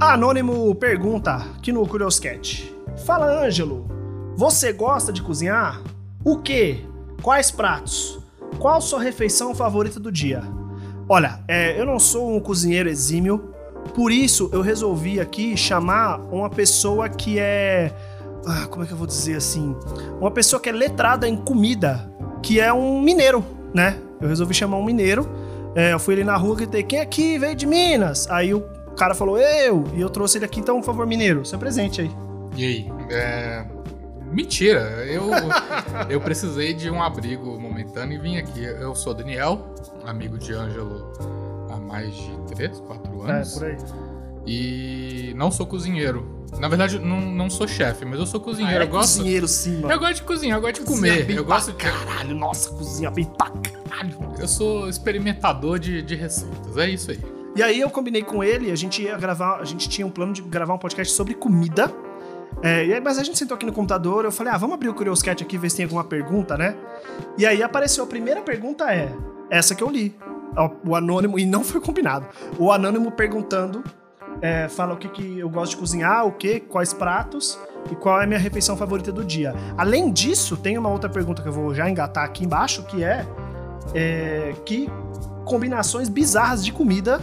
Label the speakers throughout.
Speaker 1: Anônimo pergunta aqui no Curioscat. Fala, Ângelo. Você gosta de cozinhar? O que? Quais pratos? Qual sua refeição favorita do dia? Olha, é, eu não sou um cozinheiro exímio, por isso eu resolvi aqui chamar uma pessoa que é. Ah, como é que eu vou dizer assim? Uma pessoa que é letrada em comida, que é um mineiro, né? Eu resolvi chamar um mineiro. É, eu fui ali na rua e gritei: quem aqui veio de Minas? Aí o cara falou: eu! E eu trouxe ele aqui, então, por favor, mineiro, seu presente aí.
Speaker 2: E aí? É... Mentira, eu, eu precisei de um abrigo momentâneo e vim aqui. Eu sou Daniel, amigo de Ângelo há mais de 3, 4 anos.
Speaker 1: É, por aí.
Speaker 2: E não sou cozinheiro. Na verdade, não, não sou chefe, mas eu sou cozinheiro.
Speaker 1: Ah, é
Speaker 2: eu gosto.
Speaker 1: cozinheiro sim, mano.
Speaker 2: Eu gosto de cozinhar, eu gosto de
Speaker 1: Cozinha
Speaker 2: comer. Eu gosto de.
Speaker 1: caralho, nossa, cozinha bem pra caralho.
Speaker 2: Eu sou experimentador de, de receitas. É isso aí.
Speaker 1: E aí eu combinei com ele, a gente ia gravar, a gente tinha um plano de gravar um podcast sobre comida. É, e aí, mas a gente sentou aqui no computador, eu falei, ah, vamos abrir o Curioscat aqui, ver se tem alguma pergunta, né? E aí apareceu, a primeira pergunta é, essa que eu li. O, anônimo, e não foi combinado. O anônimo perguntando, é, fala o que, que eu gosto de cozinhar, o que, quais pratos e qual é a minha refeição favorita do dia. Além disso, tem uma outra pergunta que eu vou já engatar aqui embaixo, que é, é que combinações bizarras de comida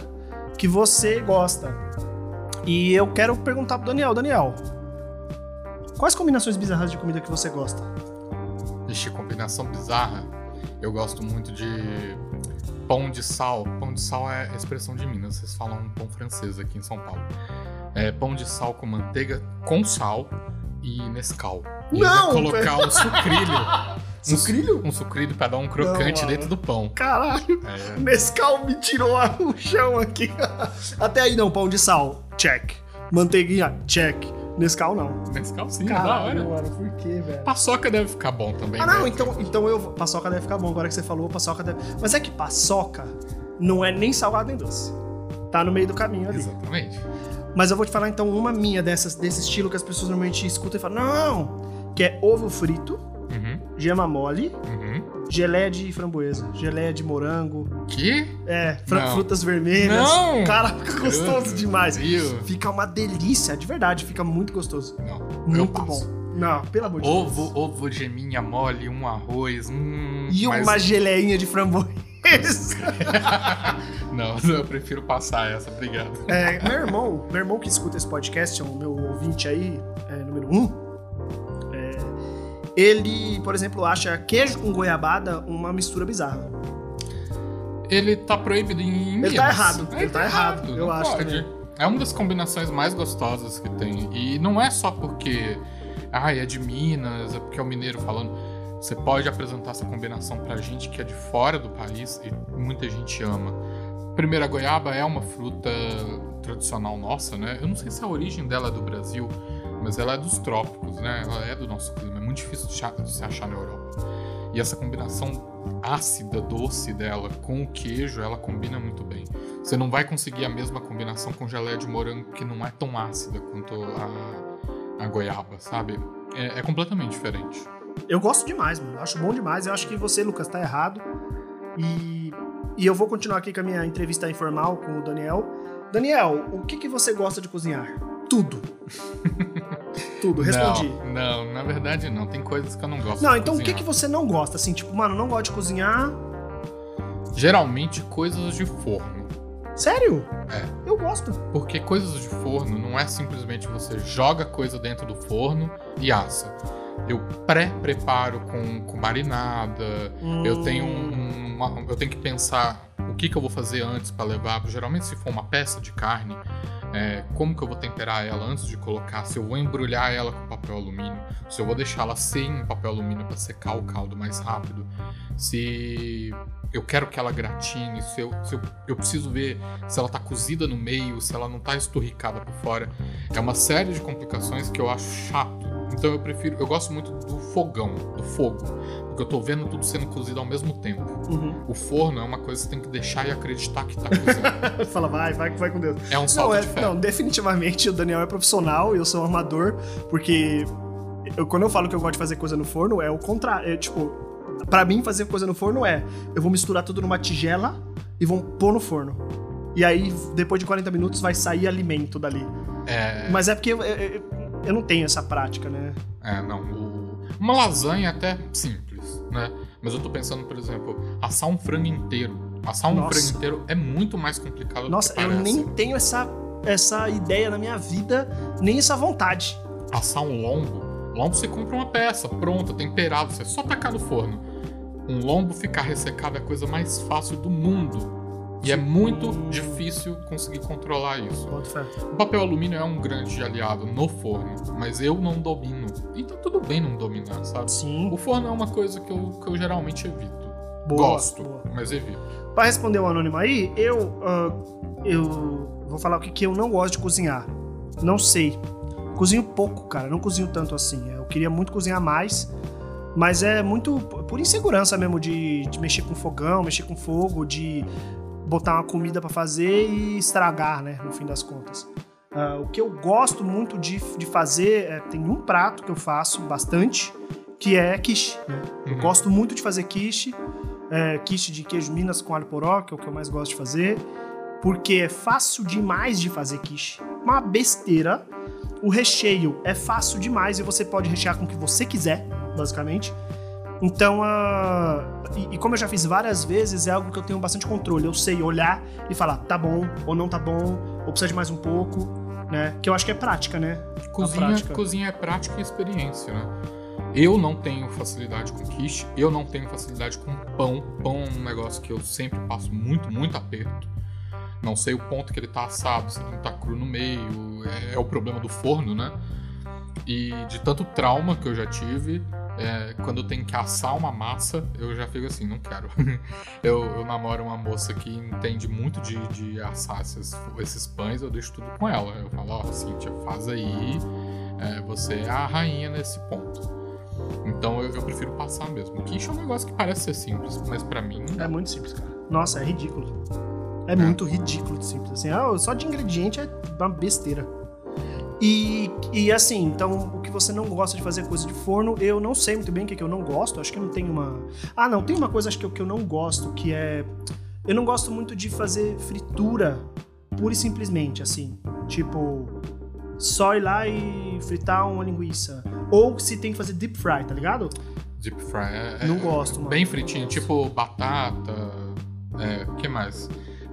Speaker 1: que você gosta. E eu quero perguntar pro Daniel, Daniel, quais combinações bizarras de comida que você gosta?
Speaker 2: Ixi, combinação bizarra. Eu gosto muito de pão de sal. Pão de sal é expressão de Minas. Vocês falam pão francês aqui em São Paulo. É pão de sal com manteiga com sal e Nescau. E
Speaker 1: Não,
Speaker 2: colocar um sucrilho. Um su-
Speaker 1: Sucrilho?
Speaker 2: Um sucrilho pra dar um crocante
Speaker 1: Não,
Speaker 2: dentro do pão.
Speaker 1: Caralho,
Speaker 2: É,
Speaker 1: Nescau me tirou a- o chão aqui. Até aí não, pão de sal, check. Manteiguinha, check. Nescau não.
Speaker 2: Nescau sim, é da
Speaker 1: Caralho,
Speaker 2: hora.
Speaker 1: mano, por quê, velho?
Speaker 2: Paçoca deve ficar bom também.
Speaker 1: Ah, não,
Speaker 2: né?
Speaker 1: então, então eu. Paçoca deve ficar bom. Agora que você falou, paçoca deve. Mas é que paçoca não é nem salgado nem doce. Tá no meio do caminho ali.
Speaker 2: Exatamente.
Speaker 1: Mas eu vou te falar então uma minha dessas, desse estilo que as pessoas normalmente escutam e falam, não! Que é ovo frito, gema mole,
Speaker 2: uhum.
Speaker 1: geleia de framboesa, geleia de morango,
Speaker 2: Que?
Speaker 1: é, frutas vermelhas.
Speaker 2: Não!
Speaker 1: Cara, fica gostoso demais.
Speaker 2: Deus.
Speaker 1: Fica uma delícia, de verdade, fica muito gostoso.
Speaker 2: Não,
Speaker 1: Muito bom. Não, pelo amor de Deus.
Speaker 2: Ovo, ovo geminha mole, um arroz, hum,
Speaker 1: E
Speaker 2: mas-
Speaker 1: uma geleinha de framboesa.
Speaker 2: Não, eu prefiro passar essa, obrigado.
Speaker 1: É, meu irmão, meu irmão que escuta esse podcast, é o meu ouvinte aí, é, número um, ele, por exemplo, acha queijo com goiabada uma mistura bizarra.
Speaker 2: Ele tá proibido em
Speaker 1: Ele
Speaker 2: Minas.
Speaker 1: tá errado, ele tá errado, eu
Speaker 2: não
Speaker 1: acho
Speaker 2: pode.
Speaker 1: também.
Speaker 2: É uma das combinações mais gostosas que tem. E não é só porque, ai, é de Minas, é porque é o mineiro falando. Você pode apresentar essa combinação pra gente que é de fora do país e muita gente ama. Primeiro, a goiaba é uma fruta tradicional nossa, né? Eu não sei se a origem dela é do Brasil, mas ela é dos trópicos, né? Ela é do nosso clima. É muito difícil de se achar na Europa. E essa combinação ácida, doce dela com o queijo, ela combina muito bem. Você não vai conseguir a mesma combinação com geleia de morango, que não é tão ácida quanto a, a goiaba, sabe? É, é completamente diferente.
Speaker 1: Eu gosto demais, mano. Acho bom demais. Eu acho que você, Lucas, tá errado. E, e eu vou continuar aqui com a minha entrevista informal com o Daniel. Daniel, o que, que você gosta de cozinhar? Tudo. Tudo, respondi.
Speaker 2: Não, não, na verdade não. Tem coisas que eu não gosto
Speaker 1: Não, então o que,
Speaker 2: cozinhar.
Speaker 1: que você não gosta? Assim, tipo, mano, não gosto de cozinhar.
Speaker 2: Geralmente coisas de forno.
Speaker 1: Sério?
Speaker 2: É.
Speaker 1: Eu gosto.
Speaker 2: Porque coisas de forno não é simplesmente você joga coisa dentro do forno e assa. Eu pré-preparo com, com marinada, eu tenho um- uma- eu tenho que pensar o que, que eu vou fazer antes para levar. Geralmente, se for uma peça de carne, é, como que eu vou temperar ela antes de colocar? Se eu vou embrulhar ela com papel alumínio, se eu vou deixá-la sem papel alumínio para secar o caldo mais rápido, se eu quero que ela gratine, se eu, se eu, eu preciso ver se ela tá cozida no meio, se ela não tá esturricada por fora. É uma série de complicações que eu acho chato. Então eu prefiro, eu gosto muito do fogão, do fogo, porque eu tô vendo tudo sendo cozido ao mesmo tempo.
Speaker 1: Uhum.
Speaker 2: O forno é uma coisa que você tem que deixar e acreditar que tá cozinhando.
Speaker 1: Fala, vai, vai, vai com Deus.
Speaker 2: É um salto
Speaker 1: Não, é-
Speaker 2: de fé.
Speaker 1: não, definitivamente o Daniel é profissional e eu sou um amador, porque eu- quando eu falo que eu gosto de fazer coisa no forno, é o contrário. É tipo, pra mim fazer coisa no forno é, eu vou misturar tudo numa tigela e vou pôr no forno. E aí, depois de 40 minutos, vai sair alimento dali.
Speaker 2: É,
Speaker 1: Mas é porque eu, eu- eu não tenho essa prática, né?
Speaker 2: é, não. o- uma lasanha é até simples, né? Mas eu tô pensando, por exemplo, assar um frango inteiro. Assar um
Speaker 1: Nossa.
Speaker 2: frango inteiro é muito mais complicado
Speaker 1: Nossa,
Speaker 2: do que
Speaker 1: eu
Speaker 2: parece.
Speaker 1: nem tenho essa, essa ideia na minha vida, nem essa vontade.
Speaker 2: Assar um lombo, lombo você compra uma peça pronta, temperado, você só tacar no forno. Um lombo ficar ressecado é a coisa mais fácil do mundo. E é muito difícil conseguir controlar isso. O papel alumínio é um grande aliado no forno, mas eu não domino. E tá tudo bem não dominar, sabe?
Speaker 1: Sim.
Speaker 2: O forno é uma coisa que eu, que eu geralmente evito.
Speaker 1: Boa,
Speaker 2: Gosto,
Speaker 1: boa.
Speaker 2: mas evito.
Speaker 1: Pra responder o anônimo aí, eu, ah, eu vou falar o que, que eu não gosto de cozinhar. Não sei. Cozinho pouco, cara. Não cozinho tanto assim. Eu queria muito cozinhar mais. Mas é muito por insegurança mesmo de, de mexer com fogão, mexer com fogo, de botar uma comida pra fazer e estragar, né? No fim das contas. Ah, o que eu gosto muito de, de fazer é, tem um prato que eu faço bastante, que é quiche. Né? Eu
Speaker 2: Uhum.
Speaker 1: gosto muito de fazer quiche, é, quiche de queijo Minas com alho poró, que é o que eu mais gosto de fazer, porque é fácil demais de fazer quiche. Uma besteira. O recheio é fácil demais e você pode rechear com o que você quiser, basicamente. Então, ah, e, e como eu já fiz várias vezes, é algo que eu tenho bastante controle. Eu sei olhar e falar, tá bom, ou não tá bom, ou precisa de mais um pouco, né? Que eu acho que é prática, né?
Speaker 2: Cozinha,
Speaker 1: prática.
Speaker 2: cozinha é prática e experiência, né? Eu não tenho facilidade com quiche, eu não tenho facilidade com pão. Pão é um negócio que eu sempre passo muito, muito aperto. Não sei o ponto que ele tá assado, se ele não tá cru no meio. É, é o problema do forno, né? E de tanto trauma que eu já tive, é, quando eu tenho que assar uma massa, eu já fico assim, não quero. eu, eu namoro uma moça que entende muito de, de assar esses, esses pães, eu deixo tudo com ela. Eu falo, ó, Cíntia, faz aí, é, você é a rainha nesse ponto. Então eu, eu prefiro passar mesmo. Quiche é um negócio que parece ser simples, mas pra mim
Speaker 1: É muito simples, cara. Nossa, é ridículo. É, muito ridículo de simples. Assim, ah, só de ingrediente é uma besteira. E, e assim, então, o que você não gosta de fazer coisa de forno, eu não sei muito bem o que, que eu não gosto. Acho que não tem uma. Ah, não, tem uma coisa acho que eu, que eu não gosto, que é. Eu não gosto muito de fazer fritura pura e simplesmente, assim. Tipo, só ir lá e fritar uma linguiça. Ou se tem que fazer deep fry, tá ligado?
Speaker 2: deep fry é,
Speaker 1: Não
Speaker 2: é
Speaker 1: gosto, mano.
Speaker 2: bem fritinho, tipo batata, é, o que mais?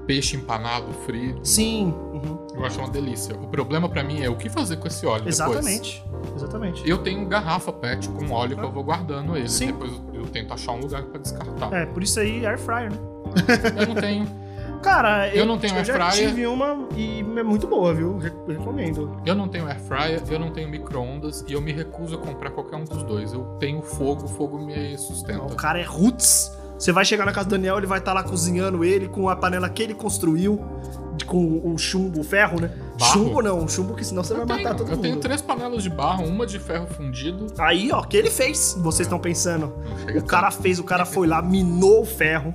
Speaker 2: Peixe empanado, frito.
Speaker 1: Sim. uhum.
Speaker 2: Eu acho uma delícia. O problema pra mim é o que fazer com esse óleo depois.
Speaker 1: Exatamente. Exatamente.
Speaker 2: Eu tenho garrafa PET com óleo que eu vou guardando ele.
Speaker 1: Sim.
Speaker 2: Depois eu, eu tento achar um lugar pra descartar.
Speaker 1: É, por isso aí, air fryer, né?
Speaker 2: Eu não tenho.
Speaker 1: Cara,
Speaker 2: Eu não tenho
Speaker 1: eu
Speaker 2: air
Speaker 1: já
Speaker 2: fryer.
Speaker 1: tive uma e é muito boa, viu? Re- recomendo.
Speaker 2: Eu não tenho air fryer, eu não tenho micro-ondas e eu me recuso a comprar qualquer um dos dois. Eu tenho fogo, o fogo me sustenta.
Speaker 1: O cara é roots. Você vai chegar na casa do Daniel, ele vai estar lá cozinhando ele com a panela que ele construiu, com o chumbo, o ferro, né?
Speaker 2: Barro?
Speaker 1: Chumbo não, chumbo que senão você
Speaker 2: Eu
Speaker 1: vai
Speaker 2: tenho,
Speaker 1: matar todo
Speaker 2: eu
Speaker 1: mundo.
Speaker 2: tenho três panelas de barro, uma de ferro fundido.
Speaker 1: Aí, ó, que ele fez, vocês estão pensando. O cara fez, o cara foi lá, minou o ferro.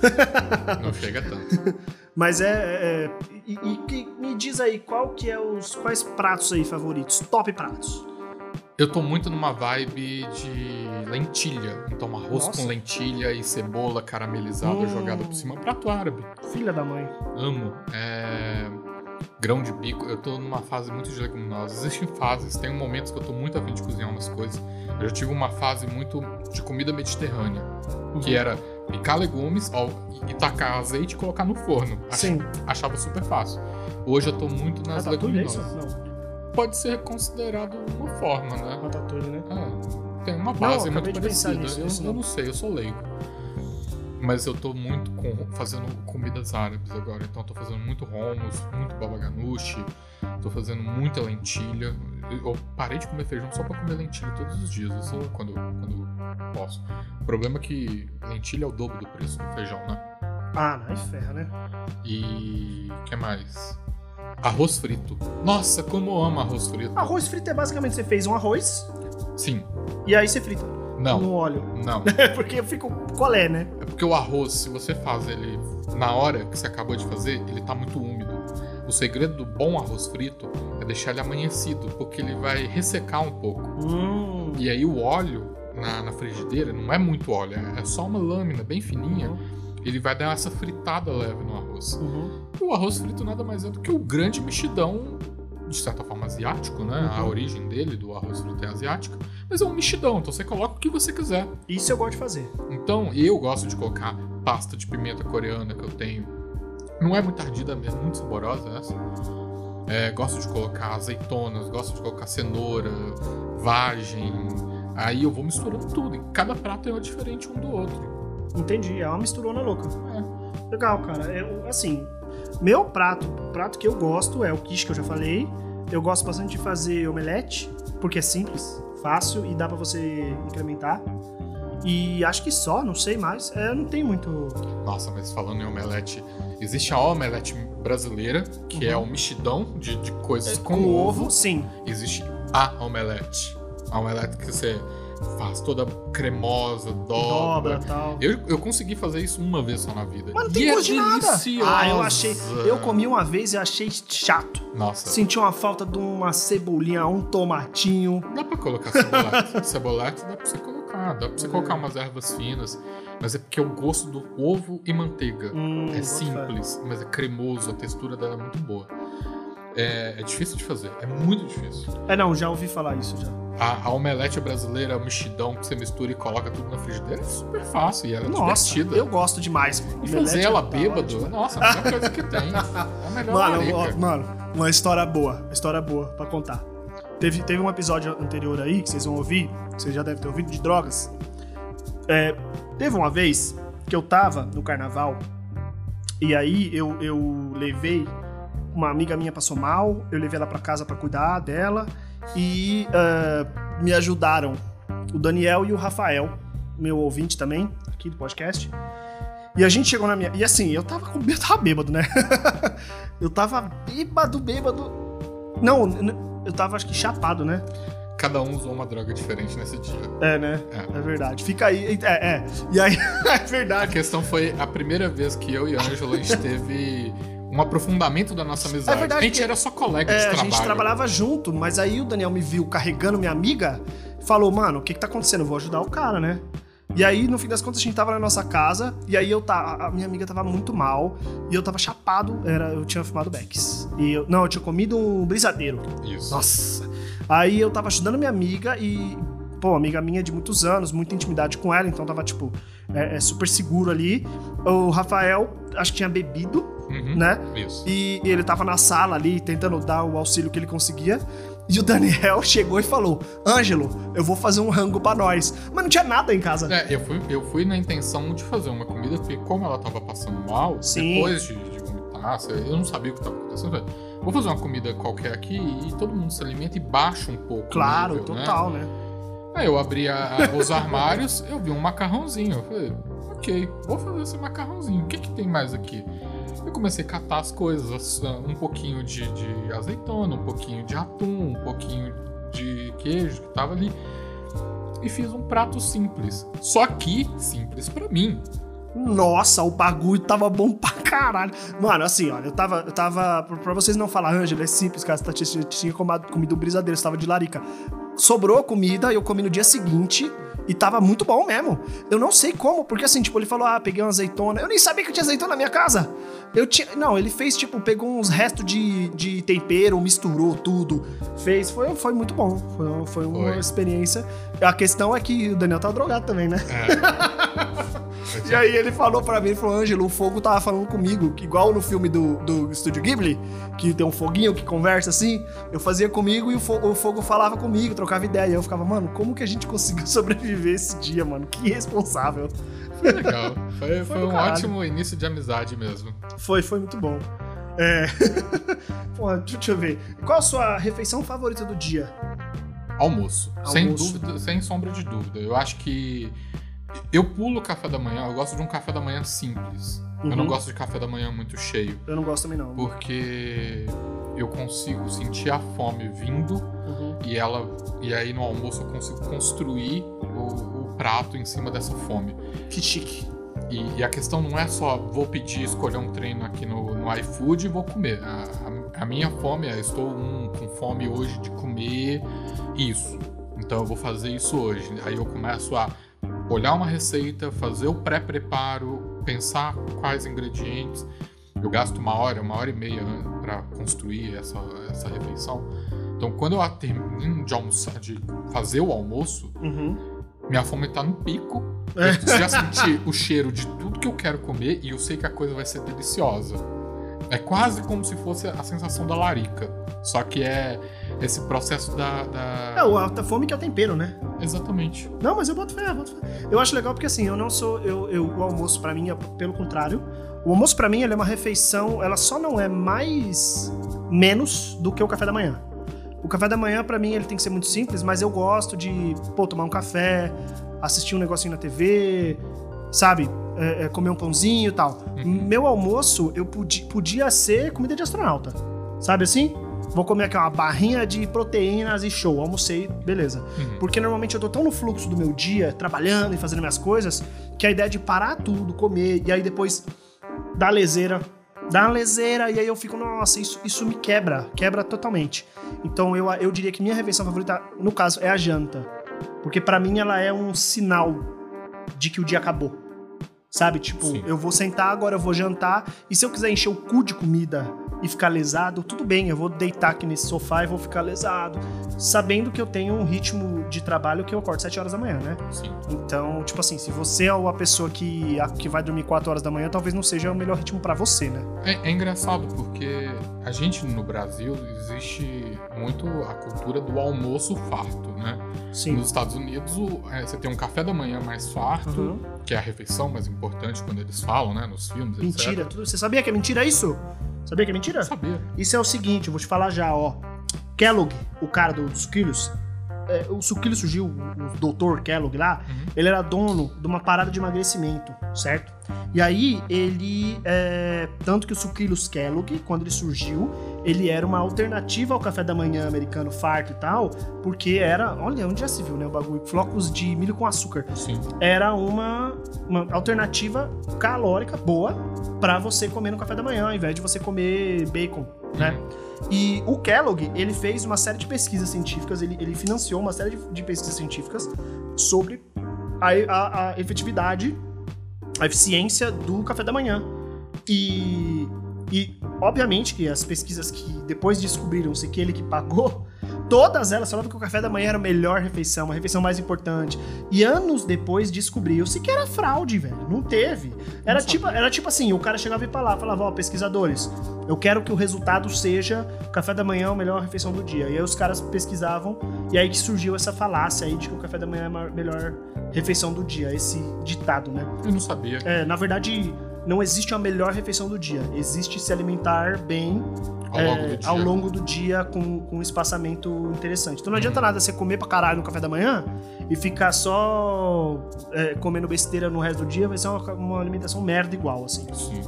Speaker 2: tanto. Não chega tanto.
Speaker 1: Mas é. é- e, e que- me diz aí, qual que é os. Quais pratos aí favoritos? Top pratos.
Speaker 2: Eu tô muito numa vibe de lentilha. Então, arroz
Speaker 1: Nossa.
Speaker 2: com lentilha e cebola caramelizada
Speaker 1: Hum.
Speaker 2: jogada por cima. Prato árabe.
Speaker 1: Filha da mãe.
Speaker 2: Amo. É... Grão de bico. Eu tô numa fase muito de leguminosas. Existem fases. Tem momentos que eu tô muito afim de cozinhar umas coisas. Eu já tive uma fase muito de comida mediterrânea. Que era picar legumes ó, e- tacar azeite e colocar no forno.
Speaker 1: Sim.
Speaker 2: Achava super fácil. Hoje eu tô muito nas
Speaker 1: Ratatouille é isso?
Speaker 2: leguminosas. Pode ser considerado uma forma, né?
Speaker 1: Ratatouille, né?
Speaker 2: É, tem uma base
Speaker 1: Não,
Speaker 2: muito parecida.
Speaker 1: nisso,
Speaker 2: eu, eu
Speaker 1: não.
Speaker 2: não sei, eu sou leigo. Mas eu tô muito com, fazendo comidas árabes agora. Então eu tô fazendo muito hummus, muito baba ganoush, tô fazendo muita lentilha. Eu parei de comer feijão só pra comer lentilha todos os dias, assim, quando, quando posso. O problema é que lentilha é o dobro do preço do feijão, né?
Speaker 1: Ah, não, é ferra, né?
Speaker 2: E. o que mais? Arroz frito. Nossa, como eu amo arroz frito.
Speaker 1: Arroz frito é basicamente você fez um arroz
Speaker 2: Sim.
Speaker 1: e aí você frita
Speaker 2: Não.
Speaker 1: no óleo.
Speaker 2: Não.
Speaker 1: Porque fica colé, né?
Speaker 2: É porque o arroz, se você faz ele na hora que você acabou de fazer, ele tá muito úmido. O segredo do bom arroz frito é deixar ele amanhecido, porque ele vai ressecar um pouco.
Speaker 1: Hum.
Speaker 2: E aí o óleo na, na frigideira não é muito óleo, é só uma lâmina bem fininha. Ele vai dar essa fritada leve no arroz.
Speaker 1: Uhum.
Speaker 2: O arroz frito nada mais é do que o grande mexidão, de certa forma asiático, né? A
Speaker 1: Uhum.
Speaker 2: origem dele, do arroz frito é asiática. Mas é um mexidão, então você coloca o que você quiser.
Speaker 1: Isso eu gosto de fazer.
Speaker 2: Então, eu gosto de colocar pasta de pimenta coreana que eu tenho. Não é muito ardida mesmo, muito saborosa essa. É, gosto de colocar azeitonas, gosto de colocar cenoura, vagem. Aí eu vou misturando tudo. E cada prato é diferente um do outro.
Speaker 1: Entendi, é uma misturona louca.
Speaker 2: É.
Speaker 1: Legal, cara. Eu, assim, meu prato, o prato que eu gosto é o quiche que eu já falei. Eu gosto bastante de fazer omelete, porque é simples, fácil e dá pra você incrementar. E acho que só, não sei mais. É, não tem muito.
Speaker 2: Nossa, mas falando em omelete, existe a omelete brasileira, que é o mexidão de, de coisas com, ovo.
Speaker 1: sim.
Speaker 2: Existe a omelete. A omelete que você faz toda cremosa, dobra.
Speaker 1: Dobra e tal.
Speaker 2: Eu, eu consegui fazer isso uma vez só na vida.
Speaker 1: Mas não
Speaker 2: E
Speaker 1: tem
Speaker 2: é
Speaker 1: gosto de nada.
Speaker 2: deliciosa.
Speaker 1: Ah, eu achei. Eu comi uma vez e achei chato.
Speaker 2: Nossa,
Speaker 1: Senti uma falta de uma cebolinha, um tomatinho.
Speaker 2: dá pra colocar cebolete. cebolete dá pra você colocar. Dá pra você colocar umas ervas finas. Mas é porque eu gosto do ovo e manteiga.
Speaker 1: Hum,
Speaker 2: É simples, mas é cremoso, a textura dela é muito boa. É, é difícil de fazer, é muito difícil.
Speaker 1: É, não, já ouvi falar isso já.
Speaker 2: A, a omelete brasileira, o mexidão que você mistura e coloca tudo na frigideira é super fácil e ela é
Speaker 1: Nossa,
Speaker 2: divertida.
Speaker 1: eu gosto demais.
Speaker 2: E fazer
Speaker 1: é
Speaker 2: ela bêbado, nossa, a melhor coisa que tem. É a melhor
Speaker 1: Mano, ó, mano, uma história boa, uma história boa pra contar. Teve, teve um episódio anterior aí que vocês vão ouvir, vocês já devem ter ouvido de drogas. É, teve uma vez que eu tava no carnaval e aí eu, eu levei uma amiga minha passou mal, eu levei ela pra casa pra cuidar dela e ah, me ajudaram o Daniel e o Rafael, meu ouvinte também, aqui do podcast. E a gente chegou na minha. E assim, eu tava com. Eu tava bêbado, né? eu tava bêbado, bêbado. Não, eu tava acho que chapado, né?
Speaker 2: Cada um usou uma droga diferente nesse dia.
Speaker 1: É, né?
Speaker 2: É.
Speaker 1: É verdade. Fica aí. É, é. E aí, é
Speaker 2: A
Speaker 1: verdade.
Speaker 2: questão foi a primeira vez que eu e a Ângela a gente teve um aprofundamento da nossa amizade.
Speaker 1: É verdade
Speaker 2: a gente
Speaker 1: que-
Speaker 2: era só colega
Speaker 1: É,
Speaker 2: de
Speaker 1: a
Speaker 2: trabalho.
Speaker 1: gente trabalhava junto, mas aí o Daniel me viu carregando minha amiga e falou, mano, o que que tá acontecendo? Eu vou ajudar o cara, né? E aí, no fim das contas, a gente tava na nossa casa, e aí eu tava. A minha amiga tava muito mal, e eu tava chapado, era, eu tinha fumado Becks. E eu, não, eu tinha comido um brisadeiro.
Speaker 2: Isso.
Speaker 1: Nossa. Aí eu tava ajudando minha amiga e, pô, amiga minha de muitos anos, muita intimidade com ela, então tava, tipo, é, é super seguro ali. O Rafael, acho que tinha bebido,
Speaker 2: Uhum.
Speaker 1: né?
Speaker 2: Isso.
Speaker 1: E ele tava na sala ali, tentando dar o auxílio que ele conseguia. E o Daniel chegou e falou: Ângelo, eu vou fazer um rango pra nós. Mas não tinha nada em casa.
Speaker 2: É, eu fui, eu fui na intenção de fazer uma comida, porque como ela tava passando mal,
Speaker 1: Sim.
Speaker 2: depois de, de vomitar, eu não sabia o que tava acontecendo. Vou fazer uma comida qualquer aqui e todo mundo se alimenta e baixa um pouco. o
Speaker 1: Claro,
Speaker 2: nível, né?
Speaker 1: total, né?
Speaker 2: Aí eu abri a- a- os armários, eu vi um macarrãozinho. Eu falei, ok, vou fazer esse macarrãozinho. O que, que tem mais aqui? Eu comecei a catar as coisas, um pouquinho de, de azeitona, um pouquinho de atum, um pouquinho de queijo que tava ali. E fiz um prato simples. Só que simples pra mim.
Speaker 1: Nossa, o bagulho tava bom pra caralho. Mano, assim, olha, eu tava. Eu tava pra- vocês não falar, Ângelo, é simples, cara. Você tá- tinha, tinha comido um brisadeiro, você tava de larica. Sobrou comida, eu comi no dia seguinte. E tava muito bom mesmo. Eu não sei como, porque assim, tipo, ele falou: ah, peguei uma azeitona. Eu nem sabia que tinha azeitona na minha casa. Eu tinha. Não, ele fez, tipo, pegou uns restos de, de tempero, misturou tudo. Fez. Foi, foi muito bom. Foi, foi uma
Speaker 2: Foi.
Speaker 1: experiência. A questão é que o Daniel tava drogado também, né?
Speaker 2: É.
Speaker 1: E aí ele falou pra mim, ele falou, Ângelo, o fogo tava falando comigo, igual no filme do, do Estúdio Ghibli, que tem um foguinho que conversa assim, eu fazia comigo e o fogo, o fogo falava comigo, trocava ideia. E eu ficava, mano, como que a gente conseguiu sobreviver esse dia, mano? Que irresponsável.
Speaker 2: Legal. Foi, foi
Speaker 1: do
Speaker 2: um
Speaker 1: caralho.
Speaker 2: ótimo início de amizade mesmo.
Speaker 1: Foi, foi muito bom. É. Deixa, eu ver. Qual a sua refeição favorita do dia?
Speaker 2: Almoço. Sem
Speaker 1: Almoço.
Speaker 2: dúvida, sem sombra de dúvida. Eu acho que. Eu pulo o café da manhã, eu gosto de um café da manhã simples. Eu não
Speaker 1: Uhum.
Speaker 2: gosto de café da manhã muito cheio.
Speaker 1: Eu não gosto também, não.
Speaker 2: Porque eu consigo sentir a fome vindo
Speaker 1: Uhum.
Speaker 2: e ela. E aí no almoço eu consigo construir o prato em cima dessa fome.
Speaker 1: Que chique.
Speaker 2: E, e a questão não é só vou pedir, escolher um treino aqui no, no iFood e vou comer. A, a- a minha fome é estou hum, com fome hoje de comer isso. Então eu vou fazer isso hoje. Aí eu começo a olhar uma receita, fazer o pré-preparo, pensar quais ingredientes. eu gasto uma hora, uma hora e meia para construir essa, essa refeição. Então, quando eu termino de almoçar, de fazer o almoço,
Speaker 1: Uhum.
Speaker 2: Minha fome tá no pico.
Speaker 1: É.
Speaker 2: Eu já senti o cheiro de tudo que eu quero comer e eu sei que a coisa vai ser deliciosa. É quase como se fosse a sensação da larica. Só que é esse processo da. da-
Speaker 1: É, o alta fome que é o tempero, né?
Speaker 2: Exatamente.
Speaker 1: Não, mas eu boto fé, eu boto fé. Eu acho legal porque assim, eu não sou. Eu, eu- o almoço pra mim é pelo contrário. O almoço pra mim ele é uma refeição, ela só não é mais menos do que o café da manhã. O café da manhã pra mim ele tem que ser muito simples, mas eu gosto de, pô, tomar um café, assistir um negocinho na TV, sabe? É, é, comer um pãozinho e tal. Meu almoço eu podia, podia ser comida de astronauta. Sabe assim? Vou comer aqui uma barrinha de proteínas e show. Almocei, beleza.
Speaker 2: Uhum.
Speaker 1: Porque normalmente eu tô tão no fluxo do meu dia, trabalhando e fazendo minhas coisas, que a ideia de parar tudo, comer, e aí depois dar leseira, dar uma leseira, e aí eu fico, nossa, isso, isso me quebra, quebra totalmente. Então eu, eu diria que minha refeição favorita, no caso, é a janta. Porque pra mim ela é um sinal de que o dia acabou. Sabe? Tipo,
Speaker 2: Sim.
Speaker 1: eu vou sentar, agora eu vou jantar, e se eu quiser encher o cu de comida e ficar lesado, tudo bem, eu vou deitar aqui nesse sofá e vou ficar lesado. Sabendo que eu tenho um ritmo de trabalho que eu acordo 7 horas da manhã, né?
Speaker 2: Sim.
Speaker 1: Então, tipo assim, se você é uma pessoa que, a- que vai dormir 4 horas da manhã, talvez não seja o melhor ritmo pra você, né?
Speaker 2: É, é engraçado porque a gente no Brasil existe muito a cultura do almoço farto, né?
Speaker 1: Sim.
Speaker 2: Nos Estados Unidos o- é, você tem um café da manhã mais farto,
Speaker 1: Uhum.
Speaker 2: Que é a refeição mais importante quando eles falam, né? Nos filmes,
Speaker 1: Mentira.
Speaker 2: etc.
Speaker 1: Tudo, você sabia que é mentira isso? Sabia que é mentira?
Speaker 2: Sabia.
Speaker 1: Isso é o seguinte, eu vou te falar já, ó. Kellogg, o cara do- dos Suquilos, é, o Suquilo surgiu, o doutor Kellogg lá,
Speaker 2: Uhum.
Speaker 1: ele era dono de uma parada de emagrecimento, certo? E aí, ele. é, tanto que o Suquilos Kellogg, quando ele surgiu, ele era uma alternativa ao café da manhã americano farto e tal, porque era. Olha, onde já se viu, né? O bagulho. Flocos de milho com açúcar.
Speaker 2: Sim.
Speaker 1: Era uma, uma alternativa calórica boa pra você comer no café da manhã, ao invés de você comer bacon, né? E o Kellogg, ele fez uma série de pesquisas científicas, ele, ele financiou uma série de, de pesquisas científicas sobre a, a- a efetividade, a eficiência do café da manhã. E, e, obviamente, que as pesquisas que depois descobriram-se que ele que pagou, todas elas falavam que o café da manhã era a melhor refeição, a refeição mais importante. E anos depois descobriu-se que era fraude, velho. Não teve. Era
Speaker 2: Não
Speaker 1: tipo, era tipo assim, o cara chegava e falava, falava, ó, pesquisadores, eu quero que o resultado seja o café da manhã é a melhor refeição do dia. E aí os caras pesquisavam, e aí que surgiu essa falácia aí de que o café da manhã é a melhor refeição do dia, esse ditado, né?
Speaker 2: Eu não sabia.
Speaker 1: É, na verdade, não existe a melhor refeição do dia. Existe se alimentar bem
Speaker 2: Ao
Speaker 1: é,
Speaker 2: longo do dia.
Speaker 1: ao longo do dia com, com um espaçamento interessante. Então não adianta nada você comer pra caralho no café da manhã e ficar só é, comendo besteira no resto do dia, vai ser uma, uma alimentação merda igual, assim.
Speaker 2: Sim.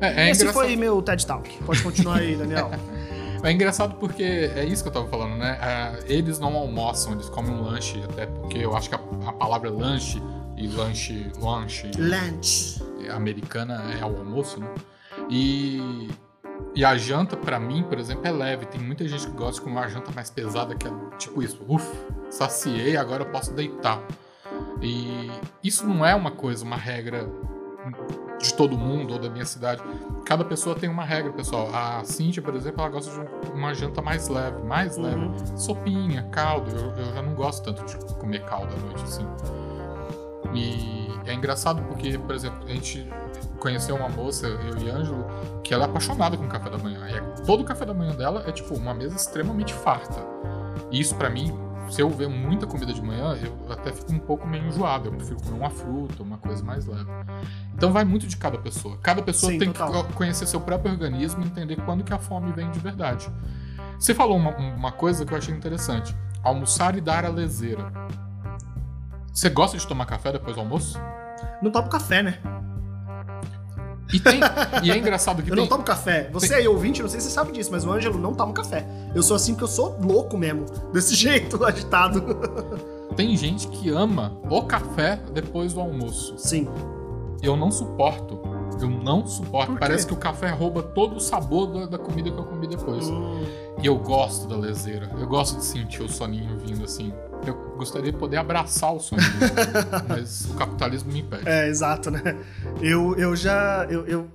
Speaker 2: É, é
Speaker 1: Esse
Speaker 2: engraçado.
Speaker 1: foi meu TED Talk. Pode continuar aí, Daniel.
Speaker 2: É engraçado porque é isso que eu tava falando, né? Ah, eles não almoçam, eles comem um lanche, até porque eu acho que a, a palavra lanche e lanche, lanche
Speaker 1: Lunch.
Speaker 2: Americana é o almoço, né? E, e a janta, pra mim, por exemplo, é leve. Tem muita gente que gosta de comer uma janta mais pesada, que é tipo isso. Uf, saciei, agora eu posso deitar. E isso não é uma coisa, uma regra de todo mundo ou da minha cidade. Cada pessoa tem uma regra, pessoal. A Cintia, por exemplo, ela gosta de um- uma janta mais leve, mais leve.
Speaker 1: Uhum.
Speaker 2: Sopinha, caldo. Eu, eu já não gosto tanto de comer caldo à noite, assim. E é engraçado porque, por exemplo, a gente conheceu uma moça, eu e Ângelo, que ela é apaixonada com o café da manhã. E é- todo o café da manhã dela é tipo uma mesa extremamente farta. E isso pra mim, se eu ver muita comida de manhã, eu até fico um pouco meio enjoado. Eu prefiro comer uma fruta, uma coisa mais leve. Então vai muito de cada pessoa. Cada pessoa
Speaker 1: Sim,
Speaker 2: tem
Speaker 1: total.
Speaker 2: que conhecer seu próprio organismo e entender quando que a fome vem de verdade. Você falou uma, uma coisa que eu achei interessante. Almoçar e dar a leseira. Você gosta de tomar café depois do almoço?
Speaker 1: Não tomo café, né?
Speaker 2: E, tem, e é engraçado que
Speaker 1: Eu
Speaker 2: tem,
Speaker 1: não tomo café. Você aí, ouvinte, não sei se você sabe disso, mas o Ângelo não toma café. Eu sou assim porque eu sou louco mesmo. Desse jeito, agitado.
Speaker 2: tem gente que ama o café depois do almoço.
Speaker 1: Sim.
Speaker 2: Eu não suporto. Eu não suporto. Parece que o café rouba todo o sabor da, da comida que eu comi depois.
Speaker 1: Hum,
Speaker 2: E eu gosto da leseira. Eu gosto de sentir o soninho vindo assim. Eu gostaria de poder abraçar o soninho. mas o capitalismo me impede.
Speaker 1: É, exato, né? Eu, eu já. Eu, eu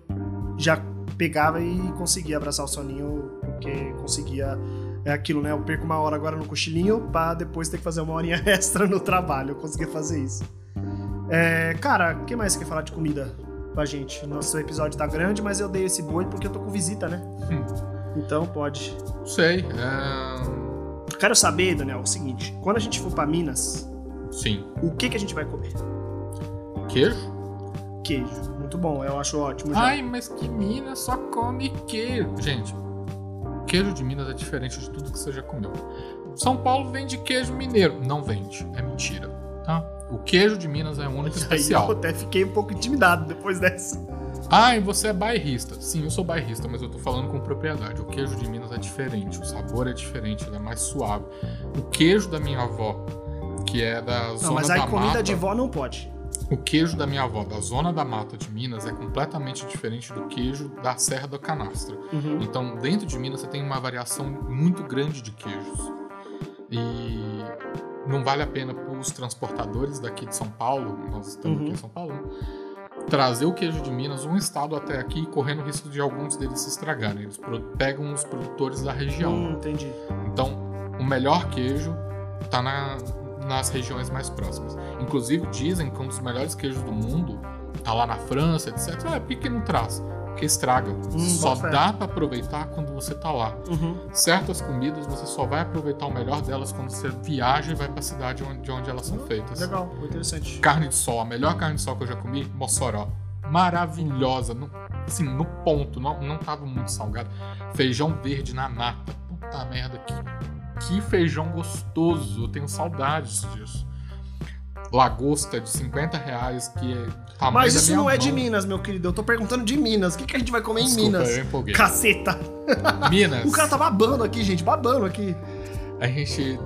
Speaker 1: já pegava e conseguia abraçar o soninho, porque conseguia. É aquilo, né? Eu perco uma hora agora no cochilinho pra depois ter que fazer uma horinha extra no trabalho. Eu conseguia fazer isso. É, cara, o que mais você quer falar de comida pra gente? Nosso episódio tá grande, mas eu dei esse boi porque eu tô com visita, né?
Speaker 2: Hum.
Speaker 1: Então pode.
Speaker 2: Não sei. É...
Speaker 1: Quero saber, Daniel, o seguinte: quando a gente for pra Minas,
Speaker 2: Sim.
Speaker 1: o que, que a gente vai comer?
Speaker 2: Queijo?
Speaker 1: Queijo. Muito bom, eu acho ótimo. já.
Speaker 2: Ai, mas que Minas só come queijo. Gente, queijo de Minas é diferente de tudo que você já comeu. São Paulo vende queijo mineiro. Não vende. É mentira, tá? O queijo de Minas é único e
Speaker 1: Aí eu
Speaker 2: especial.
Speaker 1: até fiquei um pouco intimidado depois dessa.
Speaker 2: Ai, você é bairrista. Sim, eu sou bairrista, mas eu tô falando com propriedade. O queijo de Minas é diferente, o sabor é diferente, ele é mais suave. O queijo da minha avó, que é da
Speaker 1: Não,
Speaker 2: zona
Speaker 1: mas
Speaker 2: da
Speaker 1: aí comida
Speaker 2: mata,
Speaker 1: de vó não pode.
Speaker 2: o queijo da minha avó, da zona da mata de Minas, é completamente diferente do queijo da Serra da Canastra.
Speaker 1: Uhum.
Speaker 2: Então, dentro de Minas, você tem uma variação muito grande de queijos. E não vale a pena para os transportadores daqui de São Paulo, nós estamos
Speaker 1: Uhum.
Speaker 2: aqui em São Paulo, né? trazer o queijo de Minas um estado até aqui, correndo o risco de alguns deles se estragarem. Eles pegam os produtores da região.
Speaker 1: Hum, entendi.
Speaker 2: Então, o melhor queijo tá na- nas regiões mais próximas. Inclusive, dizem que um dos melhores queijos do mundo tá lá na França, etc. É, por que, que não traz? Porque estraga. só
Speaker 1: bota fé.
Speaker 2: dá pra aproveitar quando você tá lá.
Speaker 1: Uhum.
Speaker 2: Certas comidas você só vai aproveitar o melhor delas quando você viaja e vai pra cidade onde, de onde elas são feitas.
Speaker 1: Legal, muito interessante.
Speaker 2: Carne de sol, a melhor carne de sol que eu já comi, Mossoró. Maravilhosa, no, assim, no ponto, não, não tava muito salgado. Feijão verde na nata. Puta merda, que, que feijão gostoso. Eu tenho saudades disso. Lagosta de 50 reais, que é tamanho
Speaker 1: Mas isso não é de
Speaker 2: mão.
Speaker 1: Minas, meu querido. Eu tô perguntando de Minas. O que, que a gente vai comer
Speaker 2: Desculpa,
Speaker 1: em Minas?
Speaker 2: eu empolguei.
Speaker 1: Caceta!
Speaker 2: Minas.
Speaker 1: O cara tá babando aqui, gente. Babando aqui.
Speaker 2: A gente.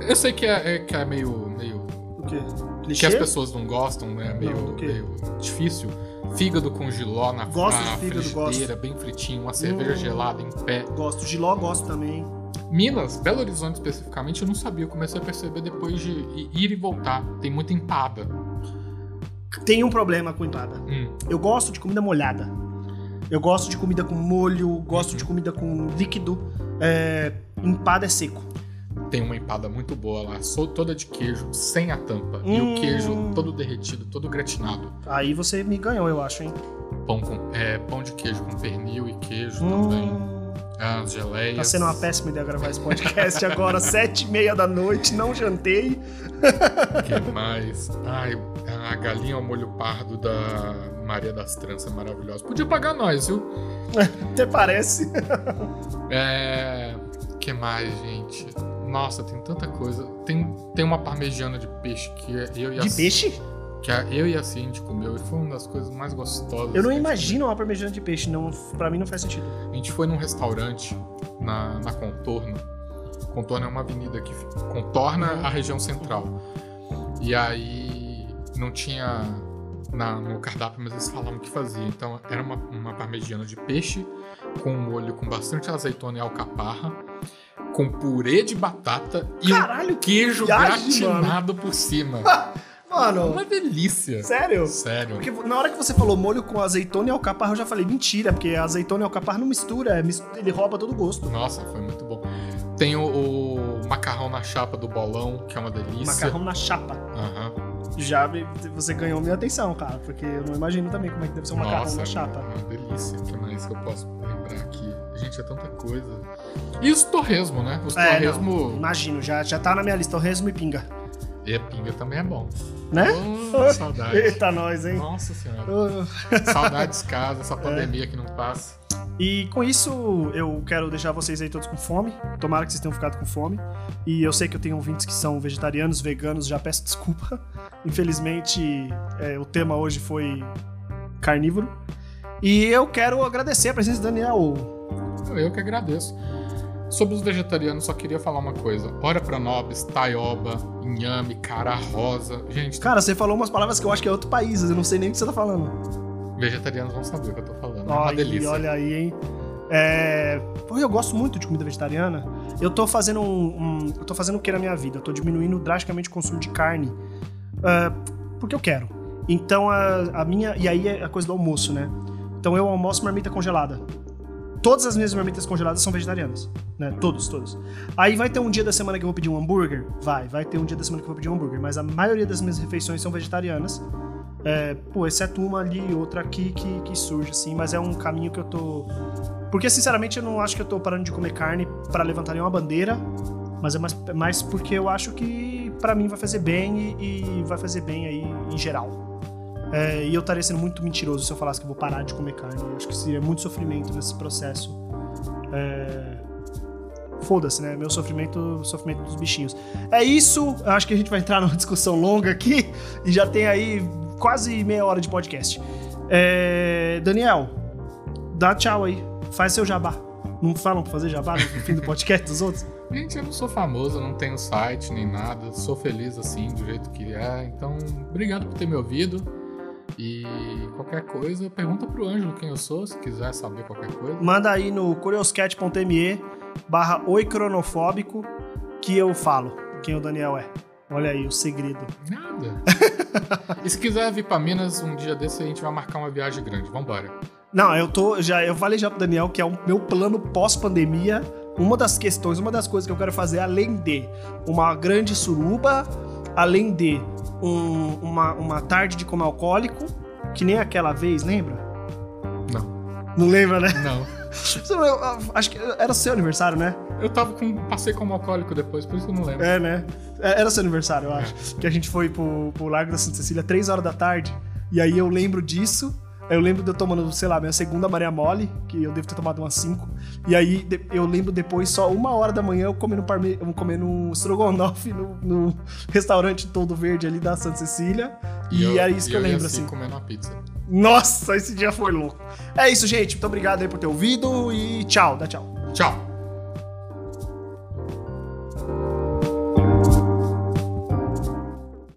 Speaker 2: Eu sei que é, é- que é meio. meio
Speaker 1: O quê?
Speaker 2: que
Speaker 1: Clichê?
Speaker 2: as pessoas não gostam, né? Meio,
Speaker 1: Não,
Speaker 2: meio difícil. Fígado com giló na,
Speaker 1: Gosto
Speaker 2: na
Speaker 1: de fígado,
Speaker 2: frigideira, bem fritinho, uma cerveja
Speaker 1: Hum.
Speaker 2: gelada em pé.
Speaker 1: Gosto. Giló gosto também.
Speaker 2: Minas, Belo Horizonte especificamente, eu não sabia. Eu comecei a perceber depois de ir e voltar. Tem muita empada.
Speaker 1: Tem um problema com empada.
Speaker 2: Hum,
Speaker 1: Eu gosto de comida molhada. Eu gosto de comida com molho, gosto
Speaker 2: Uhum.
Speaker 1: de comida com líquido. É, empada é seco.
Speaker 2: tem uma empada muito boa lá, sou toda de queijo, sem a tampa. E
Speaker 1: Hum.
Speaker 2: o queijo todo derretido, todo gratinado.
Speaker 1: Aí você me ganhou, eu acho, hein?
Speaker 2: Pão, com, é, pão de queijo com pernil e queijo também. As geleias.
Speaker 1: tá sendo uma péssima ideia gravar esse podcast agora, sete e meia da noite, não jantei.
Speaker 2: que mais? Ai, a galinha ao molho pardo da Maria das Tranças maravilhosa. Podia pagar nós, viu?
Speaker 1: Até parece.
Speaker 2: É. que mais, gente? Nossa, tem tanta coisa. Tem, tem uma parmegiana de peixe que eu e a
Speaker 1: De peixe?
Speaker 2: Que a- eu e a Cindy comeu e foi uma das coisas mais gostosas.
Speaker 1: Eu não
Speaker 2: que
Speaker 1: imagino uma parmegiana de peixe, não, pra mim não faz sentido.
Speaker 2: A gente foi num restaurante na, na Contorno. Contorno é uma avenida que contorna a região central. E aí não tinha na- no cardápio, mas eles falavam que fazia. Então era uma, uma parmegiana de peixe com um molho com bastante azeitona e alcaparra, com purê de batata e
Speaker 1: Caralho,
Speaker 2: um queijo
Speaker 1: viagem,
Speaker 2: gratinado por cima.
Speaker 1: Mano,
Speaker 2: Uma delícia.
Speaker 1: sério?
Speaker 2: Sério.
Speaker 1: Porque na hora que você falou molho com azeitona e alcaparra, eu já falei, mentira, porque azeitona e alcaparra não mistura, é ele rouba todo o gosto.
Speaker 2: Nossa, foi muito bom. Tem o, o macarrão na chapa do bolão, que é uma delícia.
Speaker 1: Macarrão na chapa.
Speaker 2: Aham.
Speaker 1: Já me- você ganhou minha atenção, cara, porque eu não imagino também como é que deve ser um macarrão
Speaker 2: Nossa,
Speaker 1: na
Speaker 2: é
Speaker 1: chapa.
Speaker 2: uma delícia. O que mais que eu posso lembrar aqui? Gente, é tanta coisa. E os torresmo, né? Os
Speaker 1: É,
Speaker 2: torresmo.
Speaker 1: não, imagino, já, já tá na minha lista, o resmo e pinga.
Speaker 2: E a pinga também é bom.
Speaker 1: Né?
Speaker 2: Oh, saudade.
Speaker 1: Eita, nós, hein?
Speaker 2: Nossa senhora.
Speaker 1: Oh.
Speaker 2: Saudades casa,
Speaker 1: É.
Speaker 2: essa pandemia que não passa.
Speaker 1: E com isso, eu quero deixar vocês aí todos com fome. Tomara que vocês tenham ficado com fome. E eu sei que eu tenho ouvintes que são vegetarianos, veganos, já peço desculpa. Infelizmente, é, o tema hoje foi carnívoro. E eu quero agradecer a presença do Daniel.
Speaker 2: Eu que agradeço. Sobre os vegetarianos, só queria falar uma coisa. Ora pronobis, taioba, inhame, cara rosa. Gente,
Speaker 1: Cara, você falou umas palavras que eu acho que é outro país, eu não sei nem o que você tá falando.
Speaker 2: vegetarianos vão saber o que eu tô falando. é uma delícia.
Speaker 1: olha aí, hein? É... Eu gosto muito de comida vegetariana. Eu tô fazendo um, um- Eu tô fazendo o que na minha vida? Eu tô diminuindo drasticamente o consumo de carne. ah, porque eu quero. Então a, a minha. E aí é a coisa do almoço, né? Então eu almoço marmita congelada. Todas as minhas marmitas congeladas são vegetarianas, né? Todos, todos. Aí vai ter um dia da semana que eu vou pedir um hambúrguer? Vai, vai ter um dia da semana que eu vou pedir um hambúrguer, mas a maioria das minhas refeições são vegetarianas. É, pô, exceto uma ali, outra aqui que, que surge, assim, mas é um caminho que eu tô. Porque, sinceramente, eu não acho que eu tô parando de comer carne para levantar nenhuma bandeira, mas é mais, mais porque eu acho que para mim vai fazer bem e, e, vai fazer bem aí em geral. É, e eu estaria sendo muito mentiroso se eu falasse que eu vou parar de comer carne. Eu acho que seria muito sofrimento nesse processo. É... Foda-se, né? Meu sofrimento, sofrimento dos bichinhos. É isso. Eu acho que a gente vai entrar numa discussão longa aqui e já tem aí quase meia hora de podcast. É... Daniel, dá tchau aí. Faz seu jabá. Não falam pra fazer jabá no fim do podcast dos outros?
Speaker 2: Gente, eu não sou famoso, não tenho site nem nada. Sou feliz assim, do jeito que é. Então, obrigado por ter me ouvido. E qualquer coisa, pergunta pro Ângelo quem eu sou, se quiser saber qualquer coisa.
Speaker 1: Manda aí no curioscat.me barra oicronofóbico que eu falo quem o Daniel é. Olha aí o segredo.
Speaker 2: Nada. e se quiser vir pra Minas um dia desse, a gente vai marcar uma viagem grande. Vambora.
Speaker 1: Não, eu tô. Já, eu falei já pro Daniel que é o meu plano pós-pandemia. Uma das questões, uma das coisas que eu quero fazer, além de uma grande suruba, além de um, uma, uma tarde de comer alcoólico, que nem aquela vez, lembra?
Speaker 2: Não.
Speaker 1: Não lembra, né?
Speaker 2: Não.
Speaker 1: Acho que era seu aniversário, né?
Speaker 2: Eu tava com. Passei como alcoólico depois, por isso que eu não lembro.
Speaker 1: É, né? É, era seu aniversário, eu acho. É. Que a gente foi pro, pro Largo da Santa Cecília, três horas da tarde. E aí eu lembro disso. Eu lembro de eu tomando, sei lá, minha segunda Maria Mole, que eu devo ter tomado umas 5. E aí eu lembro depois, só uma hora da manhã, eu comendo, parme... eu comendo um strogonoff no, no restaurante todo verde ali da Santa Cecília. E, e eu, é isso que eu, eu lembro, assim.
Speaker 2: comendo uma pizza.
Speaker 1: Nossa, esse dia foi louco. É isso, gente. Muito obrigado aí por ter ouvido e tchau. Dá tchau.
Speaker 2: Tchau.